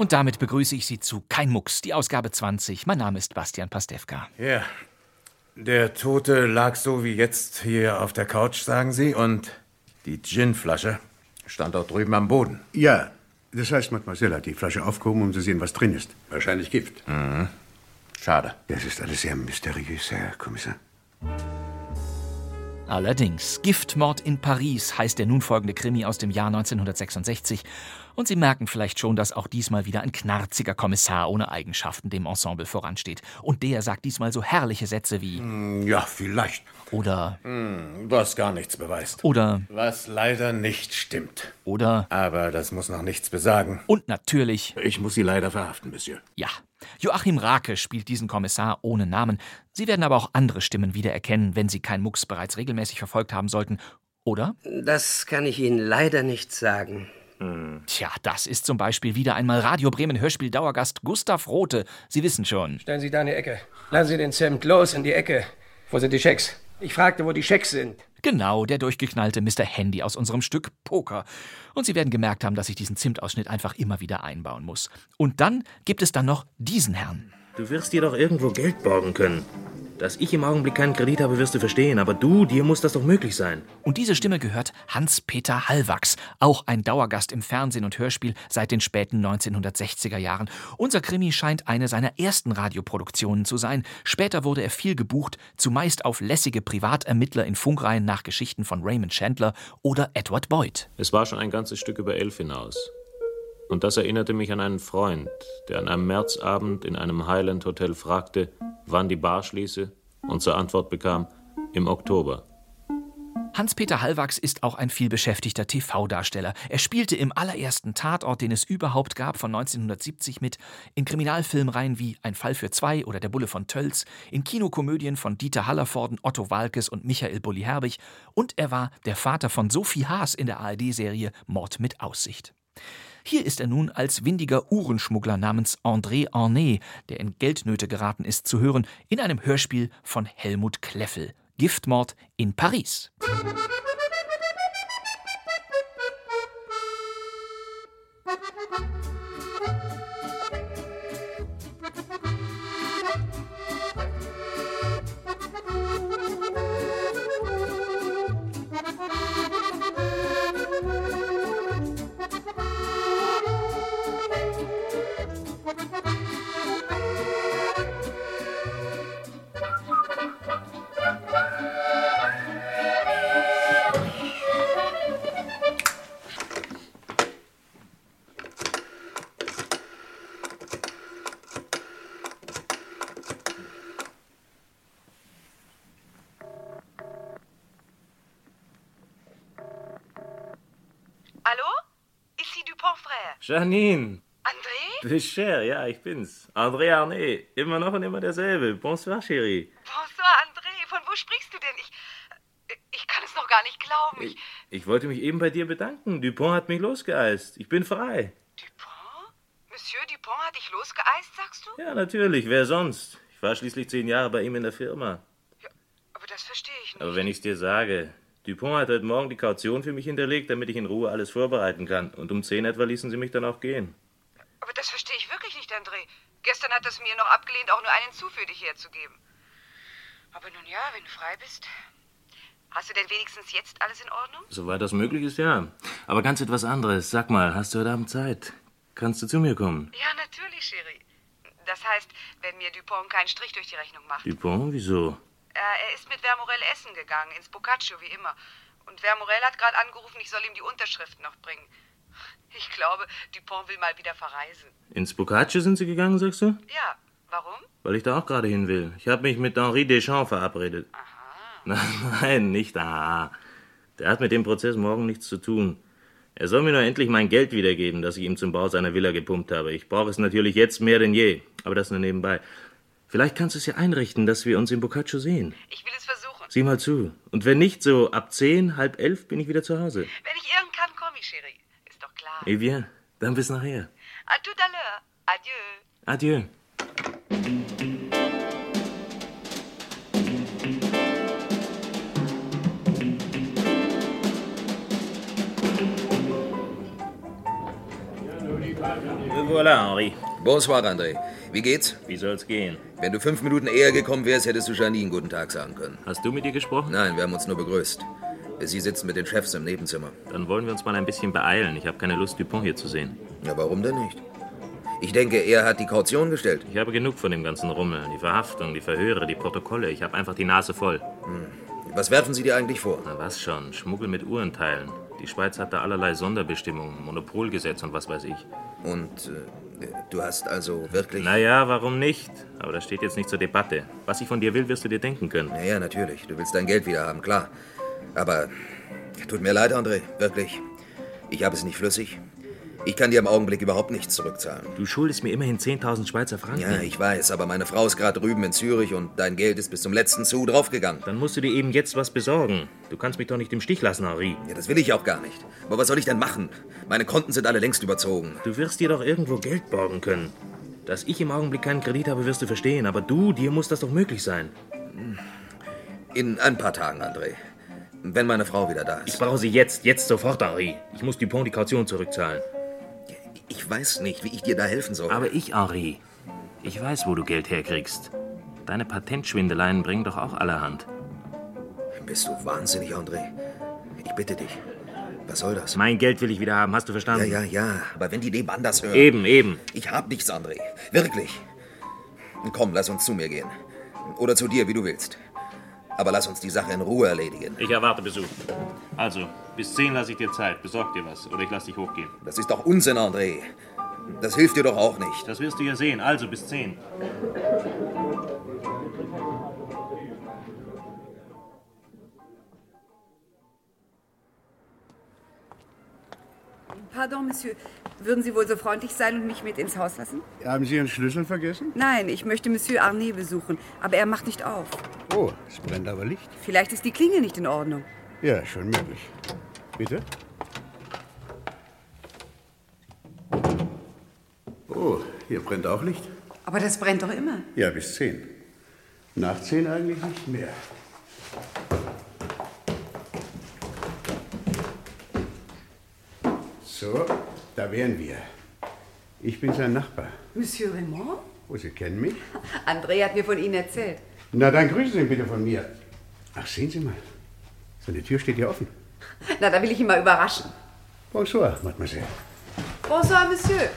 Und damit begrüße ich Sie zu Kein Mucks, die Ausgabe 20. Mein Name ist Bastian Pastewka. Ja. Der Tote lag so wie jetzt hier auf der Couch, sagen Sie, und die Ginflasche stand dort drüben am Boden. Ja, das heißt, Mademoiselle hat die Flasche aufgehoben, um zu sehen, was drin ist. Wahrscheinlich Gift. Schade. Das ist alles sehr mysteriös, Herr Kommissar. Allerdings, Giftmord in Paris heißt der nun folgende Krimi aus dem Jahr 1966. Und Sie merken vielleicht schon, dass auch diesmal wieder ein knarziger Kommissar ohne Eigenschaften dem Ensemble voransteht. Und der sagt diesmal so herrliche Sätze wie Ja, vielleicht. oder, Was gar nichts beweist. oder, Was leider nicht stimmt. oder Aber das muss noch nichts besagen. und natürlich, Ich muss Sie leider verhaften, Monsieur. ja. Joachim Rake spielt diesen Kommissar ohne Namen. Sie werden aber auch andere Stimmen wiedererkennen, wenn Sie kein Mucks bereits regelmäßig verfolgt haben sollten. Oder? Das kann ich Ihnen leider nicht sagen. Tja, das ist zum Beispiel wieder einmal Radio Bremen Hörspiel-Dauergast Gustav Rote. Sie wissen schon. Stellen Sie da in die Ecke. Lassen Sie den Zimt los in die Ecke. Wo sind die Schecks? Ich fragte, wo die Schecks sind. Genau, der durchgeknallte Mr. Handy aus unserem Stück Poker. Und Sie werden gemerkt haben, dass ich diesen Zimtausschnitt einfach immer wieder einbauen muss. Und dann gibt es dann noch diesen Herrn. Du wirst dir doch irgendwo Geld borgen können. Dass ich im Augenblick keinen Kredit habe, wirst du verstehen. Aber du, dir muss das doch möglich sein. Und diese Stimme gehört Hans-Peter Hallwachs, auch ein Dauergast im Fernsehen und Hörspiel seit den späten 1960er Jahren. Unser Krimi scheint eine seiner ersten Radioproduktionen zu sein. Später wurde er viel gebucht, zumeist auf lässige Privatermittler in Funkreihen nach Geschichten von Raymond Chandler oder Edward Boyd. Es war schon ein ganzes Stück über elf hinaus. Und das erinnerte mich an einen Freund, der an einem Märzabend in einem Highland Hotel fragte, wann die Bar schließe, und zur Antwort bekam, im Oktober. Hans-Peter Hallwachs ist auch ein vielbeschäftigter TV-Darsteller. Er spielte im allerersten Tatort, den es überhaupt gab, von 1970 mit, in Kriminalfilmreihen wie Ein Fall für zwei oder Der Bulle von Tölz, in Kinokomödien von Dieter Hallervorden, Otto Walkes und Michael Bulli-Herbig und er war der Vater von Sophie Haas in der ARD-Serie Mord mit Aussicht. Hier ist er nun als windiger Uhrenschmuggler namens André Arnay, der in Geldnöte geraten ist, zu hören in einem Hörspiel von Helmut Kleffel. Giftmord in Paris. Janine! André? Fischer, ja, ich bin's. André Arnay. Immer noch und immer derselbe. Bonsoir, Chérie. Bonsoir, André. Von wo sprichst du denn? Ich. Ich kann es noch gar nicht glauben. Ich, Ich wollte mich eben bei dir bedanken. Dupont hat mich losgeeist. Ich bin frei. Dupont? Monsieur Dupont hat dich losgeeist, sagst du? Ja, natürlich. Wer sonst? Ich war schließlich zehn Jahre bei ihm in der Firma. Aber das verstehe ich nicht. Aber wenn ich's dir sage, Dupont hat heute Morgen die Kaution für mich hinterlegt, damit ich in Ruhe alles vorbereiten kann. Und um zehn etwa ließen sie mich dann auch gehen. Aber das verstehe ich wirklich nicht, André. Gestern hat es mir noch abgelehnt, auch nur einen zu für dich herzugeben. Aber nun ja, wenn du frei bist. Hast du denn wenigstens jetzt alles in Ordnung? Soweit das möglich ist, ja. Aber ganz etwas anderes. Sag mal, hast du heute Abend Zeit? Kannst du zu mir kommen? Ja, natürlich, Chérie. Das heißt, wenn mir Dupont keinen Strich durch die Rechnung macht. Dupont? Wieso? Äh, er ist mit Vermorel essen gegangen, ins Boccaccio wie immer. Und Vermorel hat gerade angerufen, ich soll ihm die Unterschrift noch bringen. Ich glaube, Dupont will mal wieder verreisen. Ins Boccaccio sind sie gegangen, sagst du? Ja, warum? Weil ich da auch gerade hin will. Ich habe mich mit Henri Deschamps verabredet. Nein, nein, nicht aha. Der hat mit dem Prozess morgen nichts zu tun. Er soll mir nur endlich mein Geld wiedergeben, das ich ihm zum Bau seiner Villa gepumpt habe. Ich brauche es natürlich jetzt mehr denn je. Aber das nur nebenbei. Vielleicht kannst du es ja einrichten, dass wir uns im Boccaccio sehen. Ich will es versuchen. Sieh mal zu. Und wenn nicht, so ab zehn, halb elf bin ich wieder zu Hause. Wenn ich irgend kann, komm ich, Chérie. Ist doch klar. Eh bien, dann bis nachher. À tout à l'heure. Adieu. Adieu. Voilà, Henri. Bonsoir, André. Wie geht's? Wie soll's gehen? Wenn du fünf Minuten eher gekommen wärst, hättest du Janine guten Tag sagen können. Hast du mit ihr gesprochen? Nein, wir haben uns nur begrüßt. Sie sitzen mit den Chefs im Nebenzimmer. Dann wollen wir uns mal ein bisschen beeilen. Ich habe keine Lust, Dupont hier zu sehen. Ja, warum denn nicht? Ich denke, er hat die Kaution gestellt. Ich habe genug von dem ganzen Rummel. Die Verhaftung, die Verhöre, die Protokolle. Ich habe einfach die Nase voll. Hm. Was werfen Sie dir eigentlich vor? Na was schon, Schmuggel mit Uhrenteilen. Die Schweiz hat da allerlei Sonderbestimmungen, Monopolgesetz und was weiß ich. Und äh, du hast also wirklich... Naja, warum nicht? Aber das steht jetzt nicht zur Debatte. Was ich von dir will, wirst du dir denken können. Naja, natürlich. Du willst dein Geld wieder haben, klar. Aber tut mir leid, André, wirklich. Ich habe es nicht flüssig. Ich kann dir im Augenblick überhaupt nichts zurückzahlen. Du schuldest mir immerhin 10.000 Schweizer Franken. Ja, ich weiß, aber meine Frau ist gerade drüben in Zürich und dein Geld ist bis zum letzten Zu draufgegangen. Dann musst du dir eben jetzt was besorgen. Du kannst mich doch nicht im Stich lassen, Henri. Ja, das will ich auch gar nicht. Aber was soll ich denn machen? Meine Konten sind alle längst überzogen. Du wirst dir doch irgendwo Geld borgen können. Dass ich im Augenblick keinen Kredit habe, wirst du verstehen. Aber du, dir muss das doch möglich sein. In ein paar Tagen, André. Wenn meine Frau wieder da ist. Ich brauche sie jetzt, jetzt sofort, Henri. Ich muss Dupont die Kaution zurückzahlen. Ich weiß nicht, wie ich dir da helfen soll. Aber ich, Henri, ich weiß, wo du Geld herkriegst. Deine Patentschwindeleien bringen doch auch allerhand. Bist du wahnsinnig, André? Ich bitte dich. Was soll das? Mein Geld will ich wieder haben, hast du verstanden? Ja, ja, ja. Aber wenn die nebenan das hören. Eben, eben. Ich hab nichts, André. Wirklich. Komm, lass uns zu mir gehen. Oder zu dir, wie du willst. Aber lass uns die Sache in Ruhe erledigen. Ich erwarte Besuch. Also, bis 10 lasse ich dir Zeit. Besorg dir was. Oder ich lass dich hochgehen. Das ist doch Unsinn, André. Das hilft dir doch auch nicht. Das wirst du ja sehen. Also, bis 10. Pardon, Monsieur. Würden Sie wohl so freundlich sein und mich mit ins Haus lassen? Haben Sie Ihren Schlüssel vergessen? Nein, ich möchte Monsieur Arnay besuchen, aber er macht nicht auf. Oh, es brennt aber Licht. Vielleicht ist die Klingel nicht in Ordnung. Ja, schon möglich. Bitte? Oh, hier brennt auch Licht. Aber das brennt doch immer. Ja, bis zehn. Nach zehn eigentlich nicht mehr. So, da wären wir. Ich bin sein Nachbar. Monsieur Raymond? Oh, Sie kennen mich? André hat mir von Ihnen erzählt. Na, dann grüßen Sie ihn bitte von mir. Ach, sehen Sie mal. So eine Tür steht hier offen. Na, da will ich ihn mal überraschen. Bonsoir, Mademoiselle. Bonsoir, Monsieur.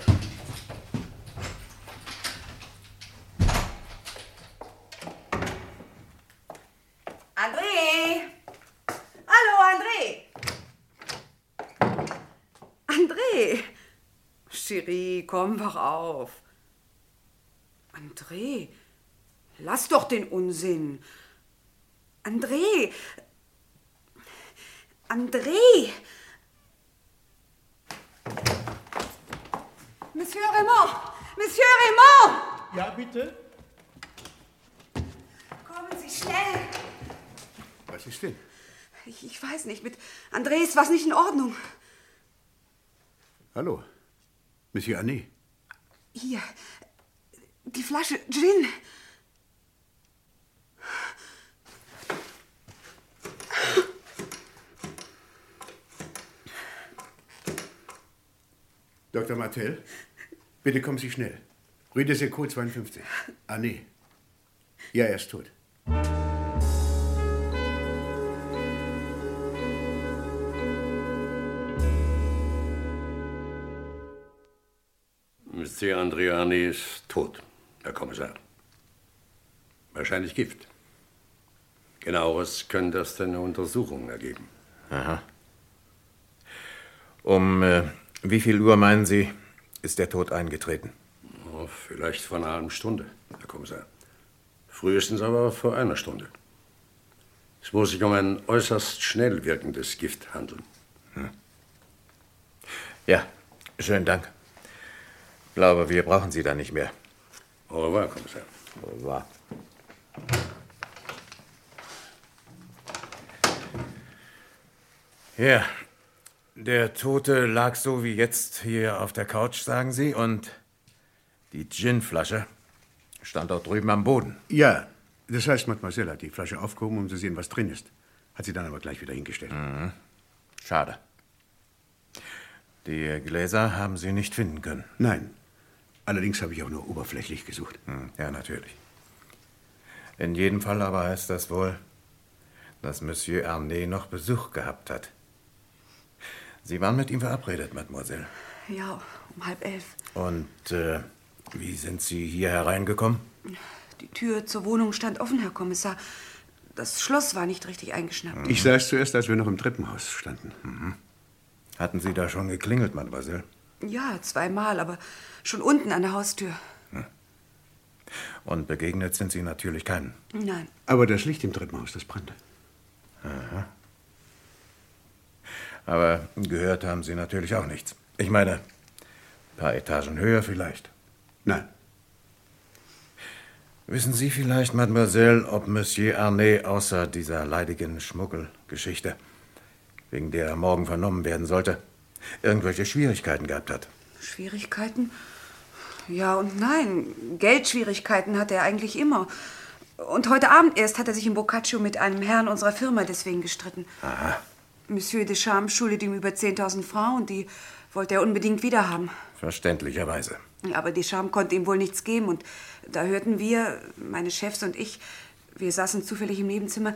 André! Hallo, André! André! Chérie, komm, wach auf. André, lass doch den Unsinn. André! André! Monsieur Raymond! Monsieur Raymond! Ja, bitte? Kommen Sie schnell! Was ist denn? Ich, ich weiß nicht, mit André ist was nicht in Ordnung. Hallo, Monsieur Anne. Hier, die Flasche Gin. Dr. Martell, bitte kommen Sie schnell. Rue des Échos 52. Anne. Ja, er ist tot. Monsieur Andriani ist tot, Herr Kommissar. Wahrscheinlich Gift. Genaueres könnte erst eine Untersuchung ergeben. Aha. Um äh, wie viel Uhr, meinen Sie, ist der Tod eingetreten? Oh, vielleicht vor einer halben Stunde, Herr Kommissar. Frühestens aber vor einer Stunde. Es muss sich um ein äußerst schnell wirkendes Gift handeln. Hm. Ja, schönen Dank. Ich glaube, wir brauchen Sie da nicht mehr. Au revoir, Kommissar. War. Ja, der Tote lag so wie jetzt hier auf der Couch, sagen Sie, und die Ginflasche stand dort drüben am Boden. Ja, das heißt, Mademoiselle hat die Flasche aufgehoben, um zu sehen, was drin ist. Hat sie dann aber gleich wieder hingestellt. Mhm. Schade. Die Gläser haben Sie nicht finden können. Nein. Allerdings habe ich auch nur oberflächlich gesucht. Hm, Ja, natürlich. In jedem Fall aber heißt das wohl, dass Monsieur Arnay noch Besuch gehabt hat. Sie waren mit ihm verabredet, Mademoiselle. Ja, um halb elf. Und äh, wie sind Sie hier hereingekommen? Die Tür zur Wohnung stand offen, Herr Kommissar. Das Schloss war nicht richtig eingeschnappt. Ich sah es zuerst, als wir noch im Treppenhaus standen. Mhm. Hatten Sie da schon geklingelt, Mademoiselle? Ja, zweimal, aber schon unten an der Haustür. Und begegnet sind Sie natürlich keinen. Nein. Aber das Licht im Treppenhaus, das brannte. Aha. Aber gehört haben Sie natürlich auch nichts. Ich meine, ein paar Etagen höher vielleicht. Nein. Wissen Sie vielleicht, Mademoiselle, ob Monsieur Arnay außer dieser leidigen Schmuggelgeschichte, wegen der er morgen vernommen werden sollte, irgendwelche Schwierigkeiten gehabt hat? Schwierigkeiten? Ja und nein. Geldschwierigkeiten hat er eigentlich immer. Und heute Abend erst hat er sich im Boccaccio mit einem Herrn unserer Firma deswegen gestritten. Aha. Monsieur Deschamps schuldet ihm über 10.000 Francs und die wollte er unbedingt wiederhaben. Verständlicherweise. Aber Deschamps konnte ihm wohl nichts geben und da hörten wir, meine Chefs und ich, wir saßen zufällig im Nebenzimmer,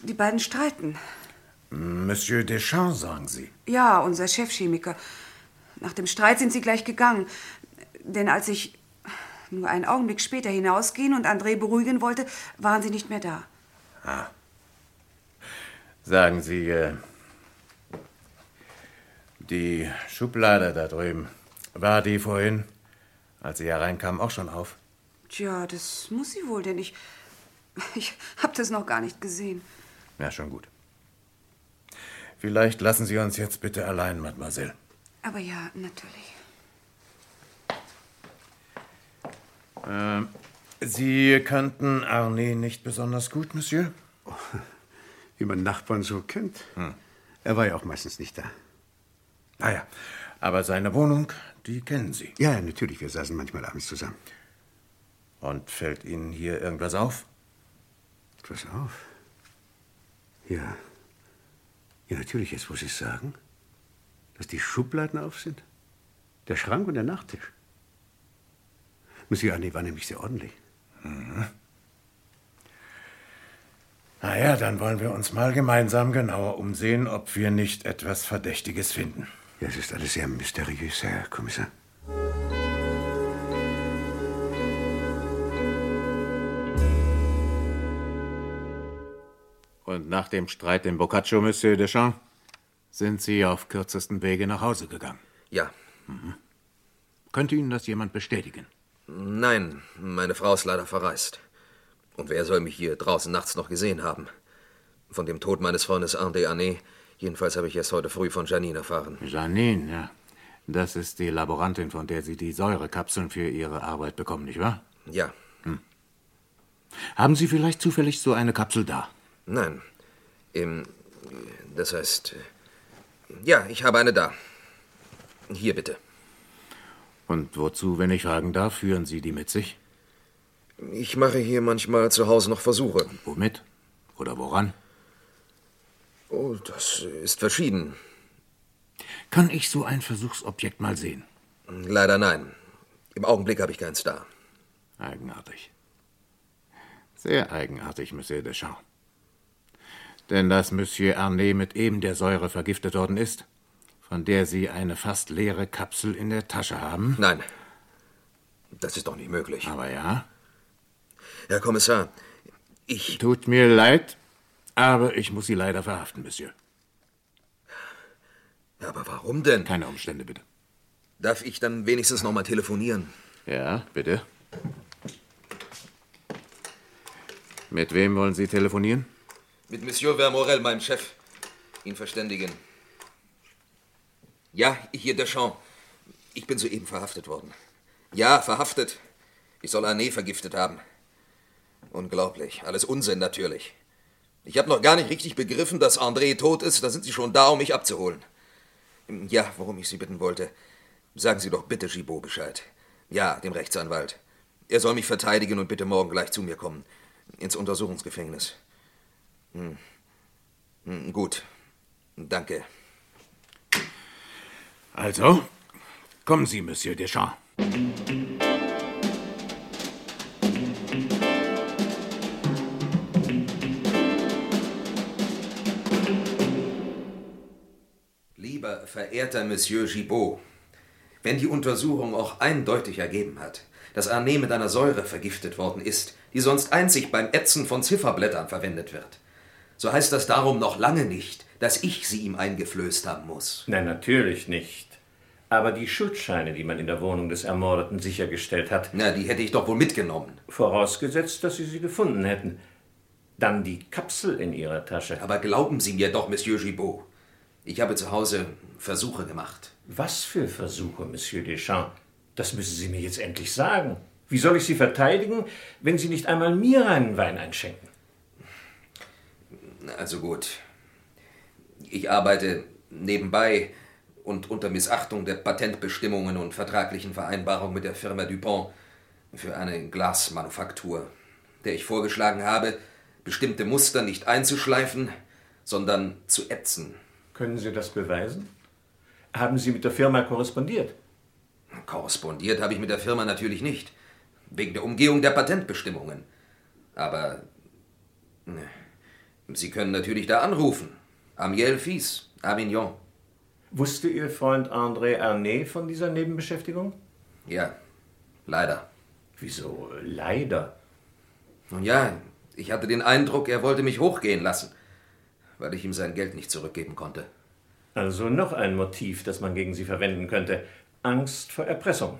die beiden streiten. Monsieur Deschamps, sagen Sie. Ja, unser Chefchemiker. Nach dem Streit sind sie gleich gegangen. Denn als ich nur einen Augenblick später hinausgehen und André beruhigen wollte, waren sie nicht mehr da. Ah. Sagen Sie, äh, die Schublade da drüben, war die vorhin, als Sie hereinkamen, auch schon auf? Tja, das muss sie wohl, denn ich. Ich hab das noch gar nicht gesehen. Ja, schon gut. Vielleicht lassen Sie uns jetzt bitte allein, Mademoiselle. Aber ja, natürlich. Ähm, Sie kannten Arne nicht besonders gut, Monsieur? Wie man Nachbarn so kennt. Hm. Er war ja auch meistens nicht da. Ah ja, aber seine Wohnung, die kennen Sie. Ja, ja, natürlich. Wir saßen manchmal abends zusammen. Und fällt Ihnen hier irgendwas auf? Etwas auf? Ja. Ja, natürlich, jetzt muss ich sagen, dass die Schubladen auf sind. Der Schrank und der Nachttisch. Monsieur Arne war nämlich sehr ordentlich. Mhm. Na ja, dann wollen wir uns mal gemeinsam genauer umsehen, ob wir nicht etwas Verdächtiges finden. Ja, es ist alles sehr mysteriös, Herr Kommissar. Und nach dem Streit im Boccaccio, Monsieur Deschamps, sind Sie auf kürzesten Wege nach Hause gegangen. Ja. Mhm. Könnte Ihnen das jemand bestätigen? Nein, meine Frau ist leider verreist. Und wer soll mich hier draußen nachts noch gesehen haben? Von dem Tod meines Freundes André Ané, jedenfalls habe ich erst heute früh von Janine erfahren. Janine, ja. Das ist die Laborantin, von der Sie die Säurekapseln für Ihre Arbeit bekommen, nicht wahr? Ja. Haben Sie vielleicht zufällig so eine Kapsel da? Nein. Im, das heißt. Ja, ich habe eine da. Hier bitte. Und wozu, wenn ich fragen darf, führen Sie die mit sich? Ich mache hier manchmal zu Hause noch Versuche. Womit? Oder woran? Oh, das ist verschieden. Kann ich so ein Versuchsobjekt mal sehen? Leider nein. Im Augenblick habe ich keins da. Eigenartig. Sehr eigenartig, Monsieur Deschamps. Denn dass Monsieur Arnay mit eben der Säure vergiftet worden ist, von der Sie eine fast leere Kapsel in der Tasche haben? Nein. Das ist doch nicht möglich. Aber ja. Herr Kommissar, ich. Tut mir leid, aber ich muss Sie leider verhaften, Monsieur. Aber warum denn? Keine Umstände, bitte. Darf ich dann wenigstens noch mal telefonieren? Ja, bitte. Mit wem wollen Sie telefonieren? Mit Monsieur Vermorel, meinem Chef. Ihn verständigen. Ja, hier Deschamps. Ich bin soeben verhaftet worden. Ja, verhaftet. Ich soll Arne vergiftet haben. Unglaublich. Alles Unsinn natürlich. Ich habe noch gar nicht richtig begriffen, dass André tot ist. Da sind Sie schon da, um mich abzuholen. Ja, worum ich Sie bitten wollte. Sagen Sie doch bitte Gibaud Bescheid. Ja, dem Rechtsanwalt. Er soll mich verteidigen und bitte morgen gleich zu mir kommen. Ins Untersuchungsgefängnis. Hm. Hm, gut. Danke. Also, kommen Sie, Monsieur Deschamps. Lieber verehrter Monsieur Gibaud, wenn die Untersuchung auch eindeutig ergeben hat, dass Arnee mit einer Säure vergiftet worden ist, die sonst einzig beim Ätzen von Zifferblättern verwendet wird, so heißt das darum noch lange nicht, dass ich sie ihm eingeflößt haben muss. Nein, natürlich nicht. Aber die Schuldscheine, die man in der Wohnung des Ermordeten sichergestellt hat. Na, die hätte ich doch wohl mitgenommen. Vorausgesetzt, dass Sie sie gefunden hätten. Dann die Kapsel in Ihrer Tasche. Aber glauben Sie mir doch, Monsieur Gibaud. Ich habe zu Hause Versuche gemacht. Was für Versuche, Monsieur Deschamps? Das müssen Sie mir jetzt endlich sagen. Wie soll ich Sie verteidigen, wenn Sie nicht einmal mir einen Wein einschenken? Also gut. Ich arbeite nebenbei und unter Missachtung der Patentbestimmungen und vertraglichen Vereinbarungen mit der Firma Dupont für eine Glasmanufaktur, der ich vorgeschlagen habe, bestimmte Muster nicht einzuschleifen, sondern zu ätzen. Können Sie das beweisen? Haben Sie mit der Firma korrespondiert? Korrespondiert habe ich mit der Firma natürlich nicht, wegen der Umgehung der Patentbestimmungen. Aber ne, Sie können natürlich da anrufen. Amiel Fies, Avignon. Wusste Ihr Freund André Arnay von dieser Nebenbeschäftigung? Ja, leider. Wieso leider? Nun ja, ich hatte den Eindruck, er wollte mich hochgehen lassen, weil ich ihm sein Geld nicht zurückgeben konnte. Also noch ein Motiv, das man gegen Sie verwenden könnte. Angst vor Erpressung.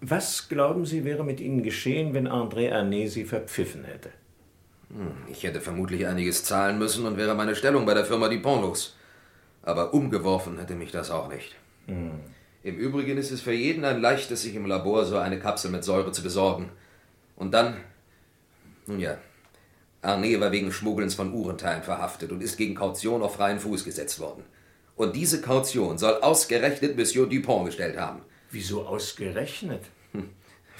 Was glauben Sie, wäre mit Ihnen geschehen, wenn André Arnay Sie verpfiffen hätte? Hm, Ich hätte vermutlich einiges zahlen müssen und wäre meine Stellung bei der Firma Dupont los. Aber umgeworfen hätte mich das auch nicht. Hm. Im Übrigen ist es für jeden ein leichtes, sich im Labor so eine Kapsel mit Säure zu besorgen. Und dann, nun ja, Arnee war wegen Schmuggelns von Uhrenteilen verhaftet und ist gegen Kaution auf freien Fuß gesetzt worden. Und diese Kaution soll ausgerechnet Monsieur Dupont gestellt haben. Wieso ausgerechnet?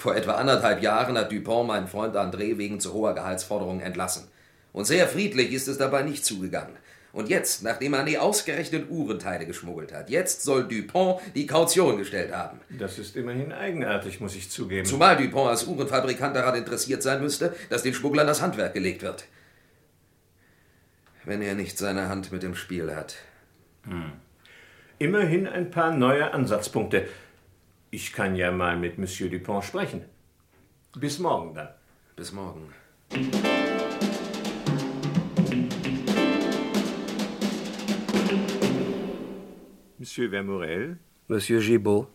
Vor etwa anderthalb Jahren hat Dupont meinen Freund André wegen zu hoher Gehaltsforderungen entlassen. Und sehr friedlich ist es dabei nicht zugegangen. Und jetzt, nachdem Arnee ausgerechnet Uhrenteile geschmuggelt hat, jetzt soll Dupont die Kaution gestellt haben. Das ist immerhin eigenartig, muss ich zugeben. Zumal Dupont als Uhrenfabrikant daran interessiert sein müsste, dass den Schmugglern das Handwerk gelegt wird. Wenn er nicht seine Hand mit im Spiel hat. Hm. Immerhin ein paar neue Ansatzpunkte. Ich kann ja mal mit Monsieur Dupont sprechen. Bis morgen dann. Bis morgen. Monsieur Vermorel? Monsieur Gibaud,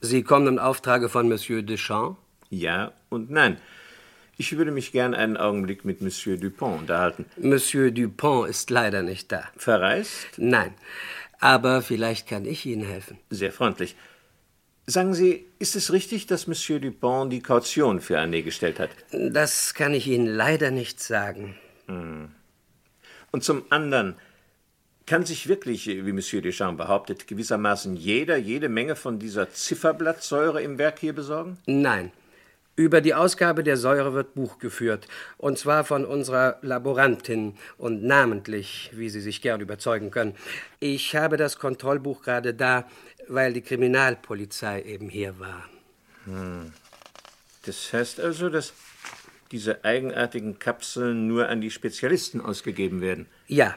Sie kommen im Auftrage von Monsieur Deschamps? Ja und nein. Ich würde mich gern einen Augenblick mit Monsieur Dupont unterhalten. Monsieur Dupont ist leider nicht da. Verreist? Nein. Aber vielleicht kann ich Ihnen helfen. Sehr freundlich. Sagen Sie, ist es richtig, dass Monsieur Dupont die Kaution für Arnee gestellt hat? Das kann ich Ihnen leider nicht sagen. Hm. Und zum anderen, kann sich wirklich, wie Monsieur Deschamps behauptet, gewissermaßen jeder jede Menge von dieser Zifferblattsäure im Werk hier besorgen? Nein. Über die Ausgabe der Säure wird Buch geführt, und zwar von unserer Laborantin und namentlich, wie Sie sich gern überzeugen können. Ich habe das Kontrollbuch gerade da, weil die Kriminalpolizei eben hier war. Hm. Das heißt also, dass diese eigenartigen Kapseln nur an die Spezialisten ausgegeben werden? Ja.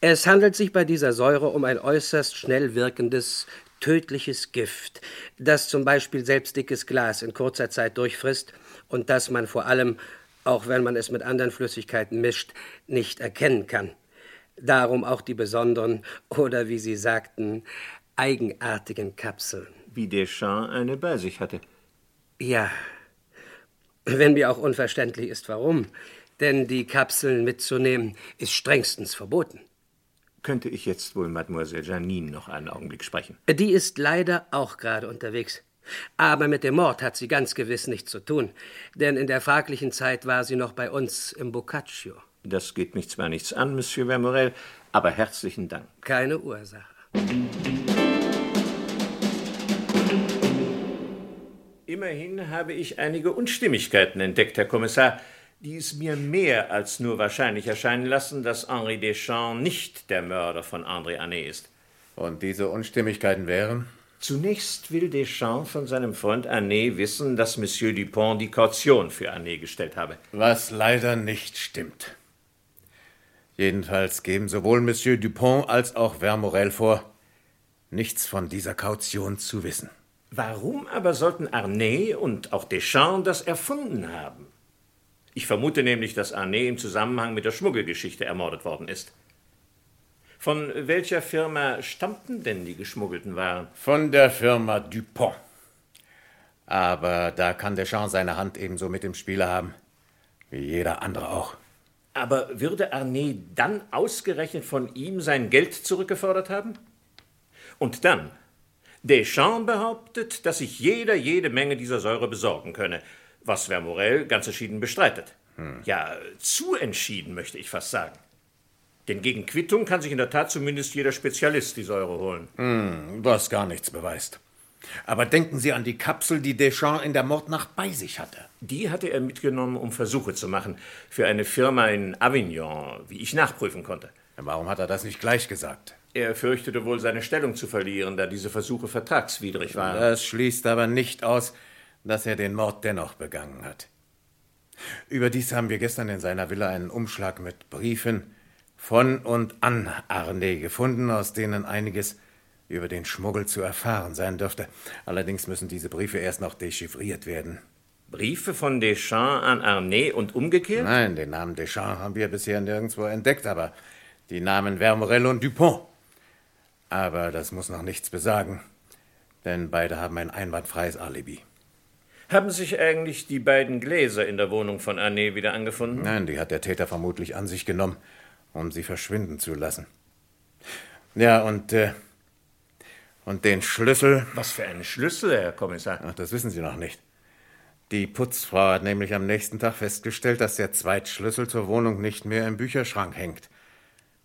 Es handelt sich bei dieser Säure um ein äußerst schnell wirkendes, tödliches Gift, das zum Beispiel selbst dickes Glas in kurzer Zeit durchfrisst und das man vor allem, auch wenn man es mit anderen Flüssigkeiten mischt, nicht erkennen kann. Darum auch die besonderen oder, wie Sie sagten, eigenartigen Kapseln. Wie Deschamps eine bei sich hatte. Ja, wenn mir auch unverständlich ist, warum. Denn die Kapseln mitzunehmen ist strengstens verboten. Könnte ich jetzt wohl Mademoiselle Janine noch einen Augenblick sprechen? Die ist leider auch gerade unterwegs. Aber mit dem Mord hat sie ganz gewiss nichts zu tun, denn in der fraglichen Zeit war sie noch bei uns im Boccaccio. Das geht mich zwar nichts an, Monsieur Vermorel, aber herzlichen Dank. Keine Ursache. Immerhin habe ich einige Unstimmigkeiten entdeckt, Herr Kommissar, die es mir mehr als nur wahrscheinlich erscheinen lassen, dass Henri Deschamps nicht der Mörder von André Anet ist. Und diese Unstimmigkeiten wären? Zunächst will Deschamps von seinem Freund Anet wissen, dass Monsieur Dupont die Kaution für Anet gestellt habe. Was leider nicht stimmt. Jedenfalls geben sowohl Monsieur Dupont als auch Vermorel vor, nichts von dieser Kaution zu wissen. Warum aber sollten Arnay und auch Deschamps das erfunden haben? Ich vermute nämlich, dass Arnay im Zusammenhang mit der Schmuggelgeschichte ermordet worden ist. Von welcher Firma stammten denn die geschmuggelten Waren? Von der Firma Dupont. Aber da kann Deschamps seine Hand ebenso mit im Spiele haben, wie jeder andere auch. Aber würde Arnay dann ausgerechnet von ihm sein Geld zurückgefordert haben? Und dann, Deschamps behauptet, dass sich jeder jede Menge dieser Säure besorgen könne, was Vermorel ganz entschieden bestreitet. Hm. Ja, zu entschieden, möchte ich fast sagen. Denn gegen Quittung kann sich in der Tat zumindest jeder Spezialist die Säure holen. Hm, was gar nichts beweist. Aber denken Sie an die Kapsel, die Deschamps in der Mordnacht bei sich hatte. Die hatte er mitgenommen, um Versuche zu machen. Für eine Firma in Avignon, wie ich nachprüfen konnte. Warum hat er das nicht gleich gesagt? Er fürchtete wohl, seine Stellung zu verlieren, da diese Versuche vertragswidrig waren. Das schließt aber nicht aus, dass er den Mord dennoch begangen hat. Überdies haben wir gestern in seiner Villa einen Umschlag mit Briefen von und an Arne gefunden, aus denen einiges über den Schmuggel zu erfahren sein dürfte. Allerdings müssen diese Briefe erst noch dechiffriert werden. Briefe von Deschamps an Arnay und umgekehrt? Nein, den Namen Deschamps haben wir bisher nirgendwo entdeckt, aber die Namen Vermorel und Dupont. Aber das muss noch nichts besagen, denn beide haben ein einwandfreies Alibi. Haben sich eigentlich die beiden Gläser in der Wohnung von Arnay wieder angefunden? Nein, die hat der Täter vermutlich an sich genommen, um sie verschwinden zu lassen. Ja, und, äh, und den Schlüssel. Was für einen Schlüssel, Herr Kommissar? Ach, das wissen Sie noch nicht. Die Putzfrau hat nämlich am nächsten Tag festgestellt, dass der Zweitschlüssel zur Wohnung nicht mehr im Bücherschrank hängt.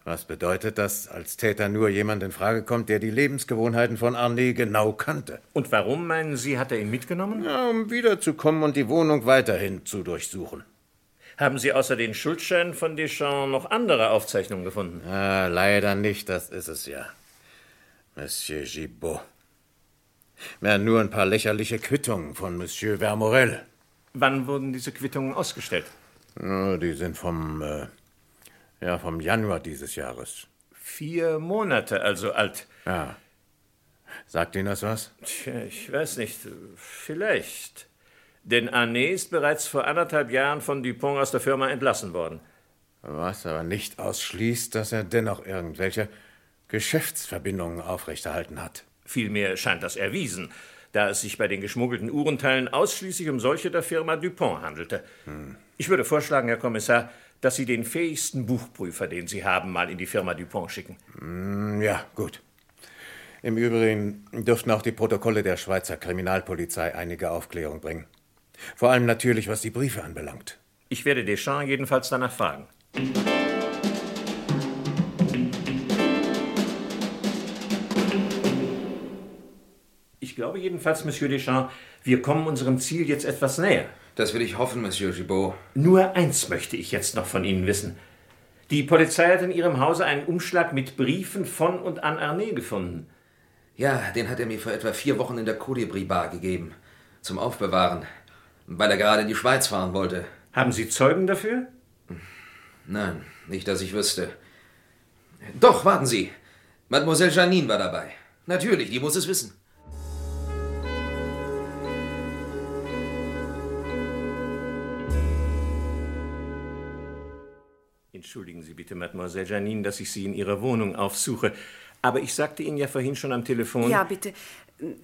Was bedeutet, dass als Täter nur jemand in Frage kommt, der die Lebensgewohnheiten von Arne genau kannte. Und warum, meinen Sie, hat er ihn mitgenommen? Ja, um wiederzukommen und die Wohnung weiterhin zu durchsuchen. Haben Sie außer den Schuldscheinen von Deschamps noch andere Aufzeichnungen gefunden? Ah, leider nicht, das ist es ja. Monsieur Gibaud. Ja, nur ein paar lächerliche Quittungen von Monsieur Vermorel. Wann wurden diese Quittungen ausgestellt? Die sind vom, äh, ja, vom Januar dieses Jahres. Vier Monate also alt. Ja. Sagt Ihnen das was? Tja, ich weiß nicht. Vielleicht. Denn Arnay ist bereits vor anderthalb Jahren von Dupont aus der Firma entlassen worden. Was aber nicht ausschließt, dass er dennoch irgendwelche Geschäftsverbindungen aufrechterhalten hat. Vielmehr scheint das erwiesen, da es sich bei den geschmuggelten Uhrenteilen ausschließlich um solche der Firma Dupont handelte. Hm. Ich würde vorschlagen, Herr Kommissar, dass Sie den fähigsten Buchprüfer, den Sie haben, mal in die Firma Dupont schicken. Hm, Ja, gut. Im Übrigen dürften auch die Protokolle der Schweizer Kriminalpolizei einige Aufklärung bringen. Vor allem natürlich, was die Briefe anbelangt. Ich werde Deschamps jedenfalls danach fragen. Glaube jedenfalls, Monsieur Deschamps, wir kommen unserem Ziel jetzt etwas näher. Das will ich hoffen, Monsieur Gibaud. Nur eins möchte ich jetzt noch von Ihnen wissen. Die Polizei hat in Ihrem Hause einen Umschlag mit Briefen von und an Arnay gefunden. Ja, den hat er mir vor etwa vier Wochen in der Colibri Bar gegeben. Zum Aufbewahren. Weil er gerade in die Schweiz fahren wollte. Haben Sie Zeugen dafür? Nein, nicht, dass ich wüsste. Doch, warten Sie. Mademoiselle Janine war dabei. Natürlich, die muss es wissen. Entschuldigen Sie bitte, Mademoiselle Janine, dass ich Sie in Ihrer Wohnung aufsuche. Aber ich sagte Ihnen ja vorhin schon am Telefon. Ja, bitte.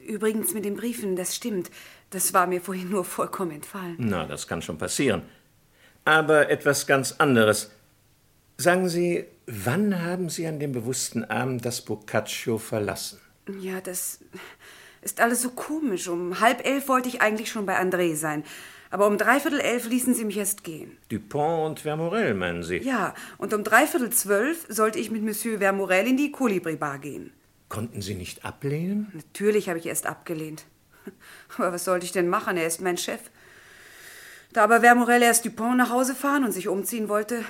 Übrigens mit den Briefen, das stimmt. Das war mir vorhin nur vollkommen entfallen. Na, das kann schon passieren. Aber etwas ganz anderes. Sagen Sie, wann haben Sie an dem bewussten Abend das Boccaccio verlassen? Ja, das. Ist alles so komisch. Um halb elf wollte ich eigentlich schon bei André sein. Aber um dreiviertel elf ließen sie mich erst gehen. Dupont und Vermorel, meinen Sie? Ja, und um dreiviertel zwölf sollte ich mit Monsieur Vermorel in die Kolibri-Bar gehen. Konnten Sie nicht ablehnen? Natürlich habe ich erst abgelehnt. Aber was sollte ich denn machen? Er ist mein Chef. Da aber Vermorel erst Dupont nach Hause fahren und sich umziehen wollte,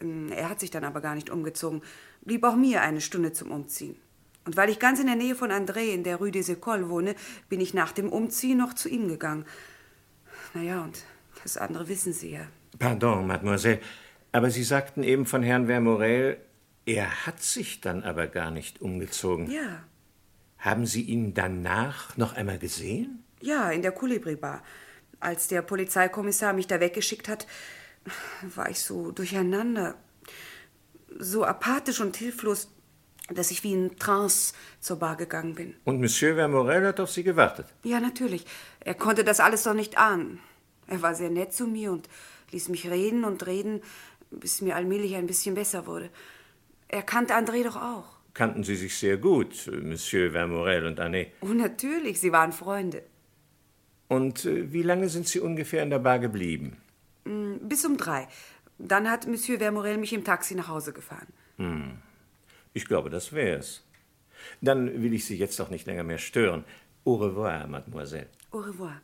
ähm, er hat sich dann aber gar nicht umgezogen, blieb auch mir eine Stunde zum Umziehen. Und weil ich ganz in der Nähe von André in der Rue des Écoles wohne, bin ich nach dem Umziehen noch zu ihm gegangen. Naja, und das andere wissen Sie ja. Pardon, Mademoiselle, aber Sie sagten eben von Herrn Vermorel, er hat sich dann aber gar nicht umgezogen. Ja. Haben Sie ihn danach noch einmal gesehen? Ja, in der Kolibri-Bar. Als der Polizeikommissar mich da weggeschickt hat, war ich so durcheinander, so apathisch und hilflos, dass ich wie in Trance zur Bar gegangen bin. Und Monsieur Vermorel hat auf Sie gewartet? Ja, natürlich. Er konnte das alles doch nicht ahnen. Er war sehr nett zu mir und ließ mich reden und reden, bis mir allmählich ein bisschen besser wurde. Er kannte André doch auch. Kannten Sie sich sehr gut, Monsieur Vermorel und Anne? Oh, natürlich, sie waren Freunde. Und äh, wie lange sind Sie ungefähr in der Bar geblieben? Mm, Bis um drei. Dann hat Monsieur Vermorel mich im Taxi nach Hause gefahren. Hm. Ich glaube, das wär's. Dann will ich Sie jetzt auch nicht länger mehr stören. Au revoir, Mademoiselle. Au revoir.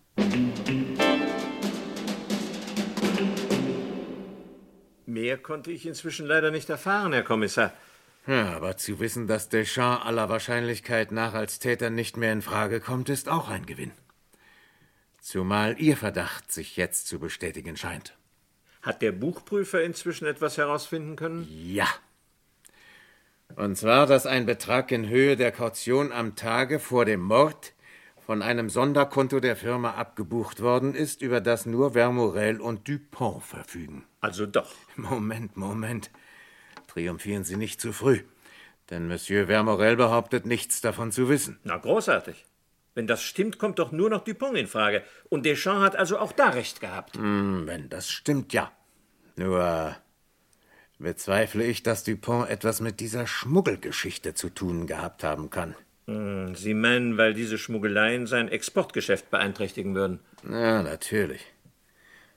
Mehr konnte ich inzwischen leider nicht erfahren, Herr Kommissar. Ja, aber zu wissen, dass Deschamps aller Wahrscheinlichkeit nach als Täter nicht mehr in Frage kommt, ist auch ein Gewinn. Zumal Ihr Verdacht sich jetzt zu bestätigen scheint. Hat der Buchprüfer inzwischen etwas herausfinden können? Ja. Und zwar, dass ein Betrag in Höhe der Kaution am Tage vor dem Mord von einem Sonderkonto der Firma abgebucht worden ist, über das nur Vermorel und Dupont verfügen. Also doch. Moment, Moment. Triumphieren Sie nicht zu früh. Denn Monsieur Vermorel behauptet, nichts davon zu wissen. Na, großartig. Wenn das stimmt, kommt doch nur noch Dupont in Frage. Und Deschamps hat also auch da recht gehabt. Hm, wenn das stimmt, ja. Nur bezweifle ich, dass Dupont etwas mit dieser Schmuggelgeschichte zu tun gehabt haben kann. Hm, Sie meinen, weil diese Schmuggeleien sein Exportgeschäft beeinträchtigen würden? Ja, natürlich.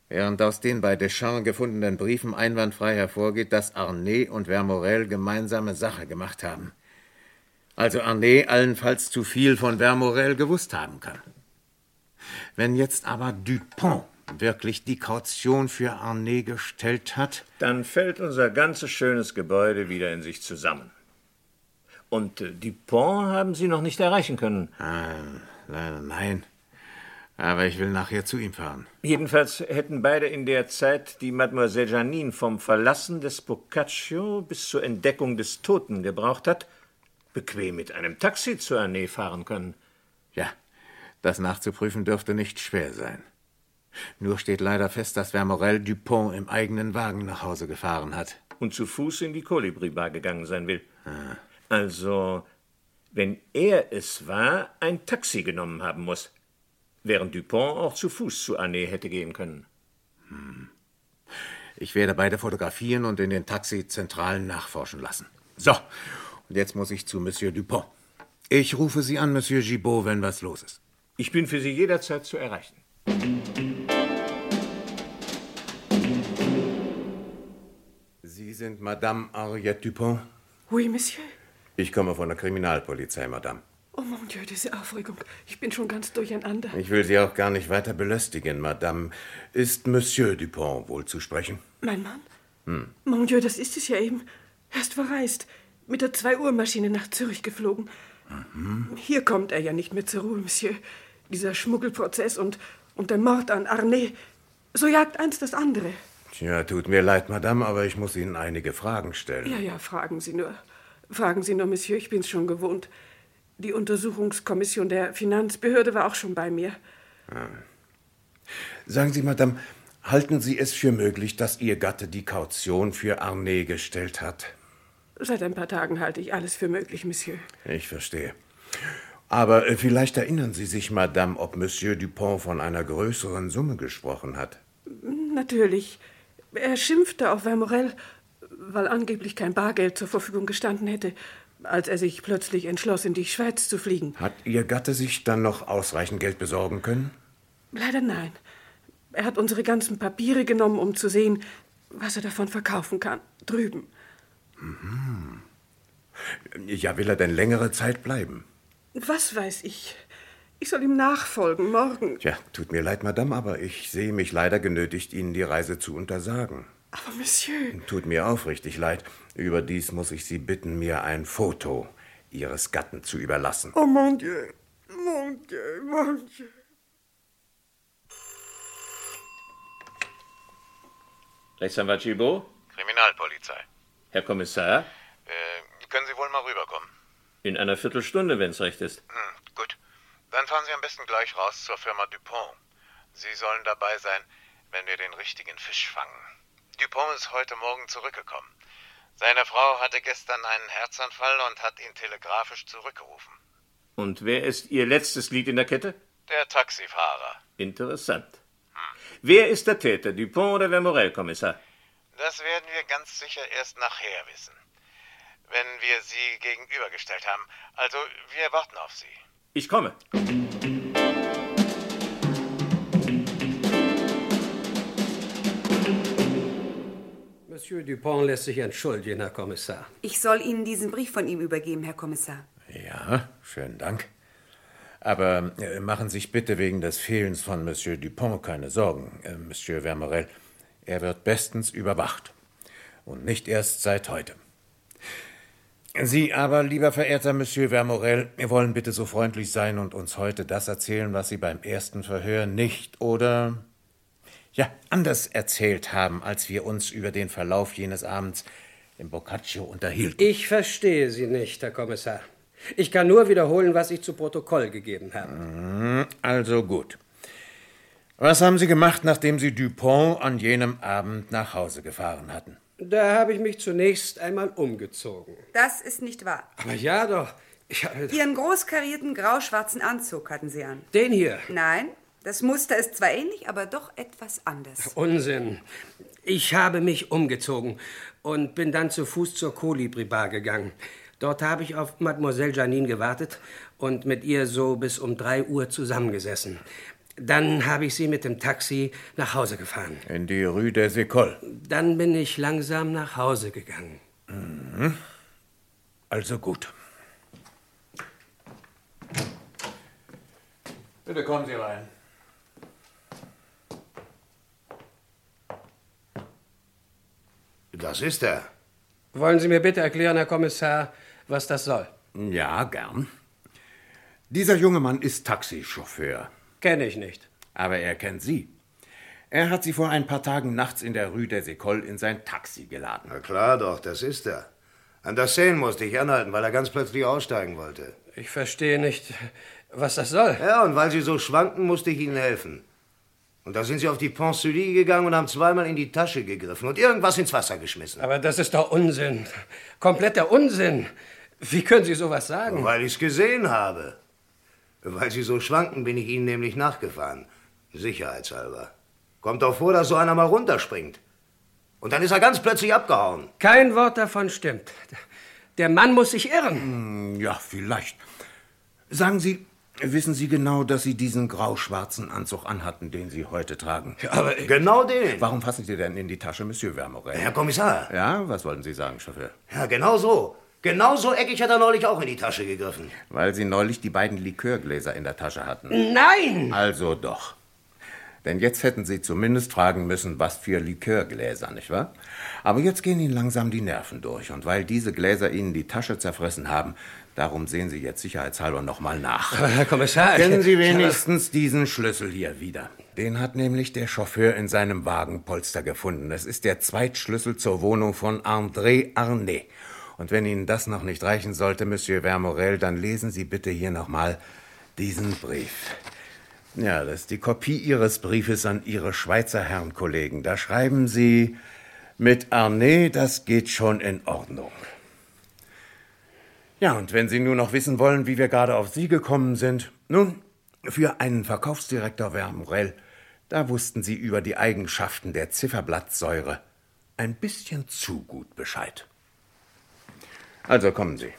Während aus den bei Deschamps gefundenen Briefen einwandfrei hervorgeht, dass Arnay und Vermorel gemeinsame Sache gemacht haben. Also Arnay allenfalls zu viel von Vermorel gewusst haben kann. Wenn jetzt aber Dupont wirklich die Kaution für Arnay gestellt hat, Dann fällt unser ganzes schönes Gebäude wieder in sich zusammen. Und äh, Dupont haben Sie noch nicht erreichen können. Ah, leider nein. Aber ich will nachher zu ihm fahren. Jedenfalls hätten beide in der Zeit, die Mademoiselle Janine vom Verlassen des Boccaccio bis zur Entdeckung des Toten gebraucht hat, bequem mit einem Taxi zur Arnee fahren können. Ja, das nachzuprüfen dürfte nicht schwer sein. Nur steht leider fest, dass Vermorel Dupont im eigenen Wagen nach Hause gefahren hat. Und zu Fuß in die Kolibri-Bar gegangen sein will. Also, wenn er es war, ein Taxi genommen haben muss. Während Dupont auch zu Fuß zu Arnee hätte gehen können. Ich werde beide fotografieren und in den Taxizentralen nachforschen lassen. So, und jetzt muss ich zu Monsieur Dupont. Ich rufe Sie an, Monsieur Gibaud, wenn was los ist. Ich bin für Sie jederzeit zu erreichen. Sie sind Madame Henriette Dupont? Oui, Monsieur. Ich komme von der Kriminalpolizei, Madame. Oh mon Dieu, diese Aufregung. Ich bin schon ganz durcheinander. Ich will Sie auch gar nicht weiter belästigen, Madame. Ist Monsieur Dupont wohl zu sprechen? Mein Mann? Hm. Mon Dieu, das ist es ja eben. Er ist verreist. Mit der Zwei-Uhr-Maschine nach Zürich geflogen. Mhm. Hier kommt er ja nicht mehr zur Ruhe, Monsieur. Dieser Schmuggelprozess und, und der Mord an Arnay. So jagt eins das andere. Tja, tut mir leid, Madame, aber ich muss Ihnen einige Fragen stellen. Ja, ja, fragen Sie nur. Fragen Sie nur, Monsieur, ich bin's schon gewohnt. Die Untersuchungskommission der Finanzbehörde war auch schon bei mir. Ah. Sagen Sie, Madame, halten Sie es für möglich, dass Ihr Gatte die Kaution für Arnay gestellt hat? Seit ein paar Tagen halte ich alles für möglich, Monsieur. Ich verstehe. Aber äh, vielleicht erinnern Sie sich, Madame, ob Monsieur Dupont von einer größeren Summe gesprochen hat. Natürlich. Er schimpfte auf Vermorel, weil angeblich kein Bargeld zur Verfügung gestanden hätte. als er sich plötzlich entschloss, in die Schweiz zu fliegen. Hat Ihr Gatte sich dann noch ausreichend Geld besorgen können? Leider nein. Er hat unsere ganzen Papiere genommen, um zu sehen, was er davon verkaufen kann. Drüben. Mhm. Ja, will er denn längere Zeit bleiben? Was weiß ich? Ich soll ihm nachfolgen, morgen. Tja, tut mir leid, Madame, aber ich sehe mich leider genötigt, Ihnen die Reise zu untersagen. Aber Monsieur. Tut mir aufrichtig leid. Überdies muss ich Sie bitten, mir ein Foto Ihres Gatten zu überlassen. Oh mon Dieu, mon Dieu, mon Dieu. Rechtsanwalt Gibault? Kriminalpolizei. Herr Kommissar? Äh, können Sie wohl mal rüberkommen? In einer Viertelstunde, wenn's recht ist. Hm. Dann fahren Sie am besten gleich raus zur Firma Dupont. Sie sollen dabei sein, wenn wir den richtigen Fisch fangen. Dupont ist heute Morgen zurückgekommen. Seine Frau hatte gestern einen Herzanfall und hat ihn telegrafisch zurückgerufen. Und wer ist Ihr letztes Glied in der Kette? Der Taxifahrer. Interessant. Wer ist der Täter, Dupont oder Vermorel, Kommissar? Das werden wir ganz sicher erst nachher wissen. Wenn wir Sie gegenübergestellt haben. Also, wir warten auf Sie. Ich komme. Monsieur Dupont lässt sich entschuldigen, Herr Kommissar. Ich soll Ihnen diesen Brief von ihm übergeben, Herr Kommissar. Ja, schönen Dank. Aber äh, machen Sie sich bitte wegen des Fehlens von Monsieur Dupont keine Sorgen, äh, Monsieur Vermorel. Er wird bestens überwacht. Und nicht erst seit heute. Sie aber, lieber verehrter Monsieur Vermorel, wollen bitte so freundlich sein und uns heute das erzählen, was Sie beim ersten Verhör nicht oder ja, anders erzählt haben, als wir uns über den Verlauf jenes Abends im Boccaccio unterhielten. Ich verstehe Sie nicht, Herr Kommissar. Ich kann nur wiederholen, was ich zu Protokoll gegeben habe. Mhm, Also gut. Was haben Sie gemacht, nachdem Sie Dupont an jenem Abend nach Hause gefahren hatten? Da habe ich mich zunächst einmal umgezogen. Das ist nicht wahr. Aber ja doch. Ich, Ihren großkarierten grau-schwarzen Anzug hatten Sie an. den hier. Nein, das Muster ist zwar ähnlich, aber doch etwas anders. Unsinn. Ich habe mich umgezogen und bin dann zu Fuß zur Kolibri Bar gegangen. Dort habe ich auf Mademoiselle Janine gewartet und mit ihr so bis um drei Uhr zusammengesessen. Dann habe ich sie mit dem Taxi nach Hause gefahren. In die Rue des Écoles. Dann bin ich langsam nach Hause gegangen. Mhm. Also gut. Bitte kommen Sie rein. Das ist er. Wollen Sie mir bitte erklären, Herr Kommissar, was das soll? Ja, gern. Dieser junge Mann ist Taxichauffeur. Kenne ich nicht. Aber er kennt Sie. Er hat Sie vor ein paar Tagen nachts in der Rue des Écoles in sein Taxi geladen. Na klar doch, das ist er. An der Seine musste ich anhalten, weil er ganz plötzlich aussteigen wollte. Ich verstehe nicht, was das soll. Ja, und weil Sie so schwanken, musste ich Ihnen helfen. Und da sind Sie auf die Pont Sully gegangen und haben zweimal in die Tasche gegriffen und irgendwas ins Wasser geschmissen. Aber das ist doch Unsinn. Kompletter Unsinn. Wie können Sie sowas sagen? Weil ich es gesehen habe. Weil Sie so schwanken, bin ich Ihnen nämlich nachgefahren. Sicherheitshalber. Kommt doch vor, dass so einer mal runterspringt. Und dann ist er ganz plötzlich abgehauen. Kein Wort davon stimmt. Der Mann muss sich irren. Hm, Ja, vielleicht. Sagen Sie, wissen Sie genau, dass Sie diesen grau-schwarzen Anzug anhatten, den Sie heute tragen? aber genau den. Warum fassen Sie denn in die Tasche, Monsieur Vermorel? Herr Kommissar. Ja, was wollten Sie sagen, Chauffeur? Ja, genau so. Genau so eckig hat er neulich auch in die Tasche gegriffen. Weil Sie neulich die beiden Likörgläser in der Tasche hatten. Nein! Also doch. Denn jetzt hätten Sie zumindest fragen müssen, was für Likörgläser, nicht wahr? Aber jetzt gehen Ihnen langsam die Nerven durch. Und weil diese Gläser Ihnen die Tasche zerfressen haben, darum sehen Sie jetzt sicherheitshalber nochmal nach. Aber Herr Kommissar, Kennen Sie wenigstens diesen Schlüssel hier wieder? Den hat nämlich der Chauffeur in seinem Wagenpolster gefunden. Es ist der Zweitschlüssel zur Wohnung von André Arnay. Und wenn Ihnen das noch nicht reichen sollte, Monsieur Vermorel, dann lesen Sie bitte hier nochmal diesen Brief. Ja, das ist die Kopie Ihres Briefes an Ihre Schweizer Herrenkollegen. Da schreiben Sie, mit Arnay, das geht schon in Ordnung. Ja, und wenn Sie nur noch wissen wollen, wie wir gerade auf Sie gekommen sind, nun, für einen Verkaufsdirektor Vermorel, da wussten Sie über die Eigenschaften der Zifferblattsäure ein bisschen zu gut Bescheid. Also kommen Sie.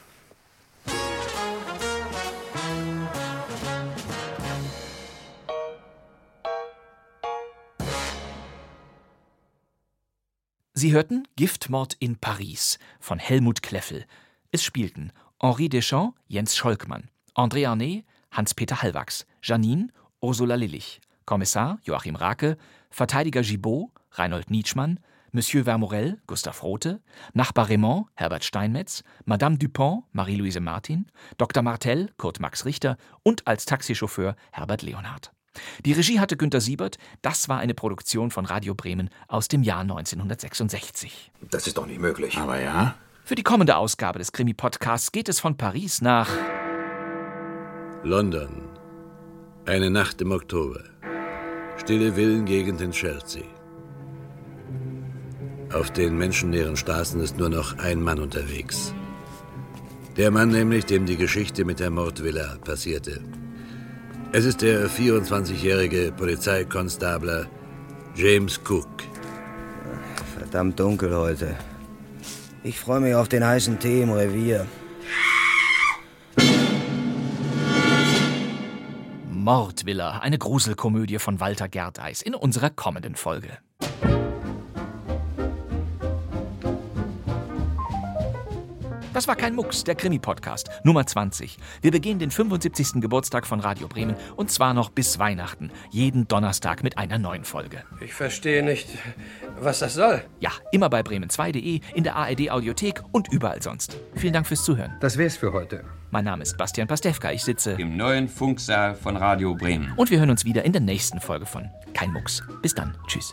Sie hörten Giftmord in Paris von Helmut Kleffel. Es spielten Henri Deschamps, Jens Scholkmann, André Arnay, Hans-Peter Hallwachs, Janine, Ursula Lillich, Kommissar Joachim Rake, Verteidiger Gibault, Reinhold Nietzschmann, Monsieur Vermorel, Gustav Rothe, Nachbar Raymond, Herbert Steinmetz, Madame Dupont, Marie-Louise Martin, Dr. Martell, Kurt Max Richter und als Taxichauffeur Herbert Leonhardt. Die Regie hatte Günter Siebert. Das war eine Produktion von Radio Bremen aus dem Jahr 1966. Das ist doch nicht möglich. Aber ja. Für die kommende Ausgabe des Krimi-Podcasts geht es von Paris nach London. Eine Nacht im Oktober. Stille Villengegend in Chelsea. Auf den menschenleeren Straßen ist nur noch ein Mann unterwegs. Der Mann nämlich, dem die Geschichte mit der Mordvilla passierte. Es ist der 24-jährige Polizeikonstabler James Cook. Verdammt dunkel heute. Ich freue mich auf den heißen Tee im Revier. Mordvilla, eine Gruselkomödie von Walter Gerdeis in unserer kommenden Folge. Das war kein Mucks, der Krimi-Podcast, Nummer 20. Wir begehen den 75. Geburtstag von Radio Bremen und zwar noch bis Weihnachten. Jeden Donnerstag mit einer neuen Folge. Ich verstehe nicht, was das soll. Ja, immer bei bremen2.de, in der ARD-Audiothek und überall sonst. Vielen Dank fürs Zuhören. Das wär's für heute. Mein Name ist Bastian Pastewka. Ich sitze im neuen Funksaal von Radio Bremen. Und wir hören uns wieder in der nächsten Folge von Kein Mucks. Bis dann. Tschüss.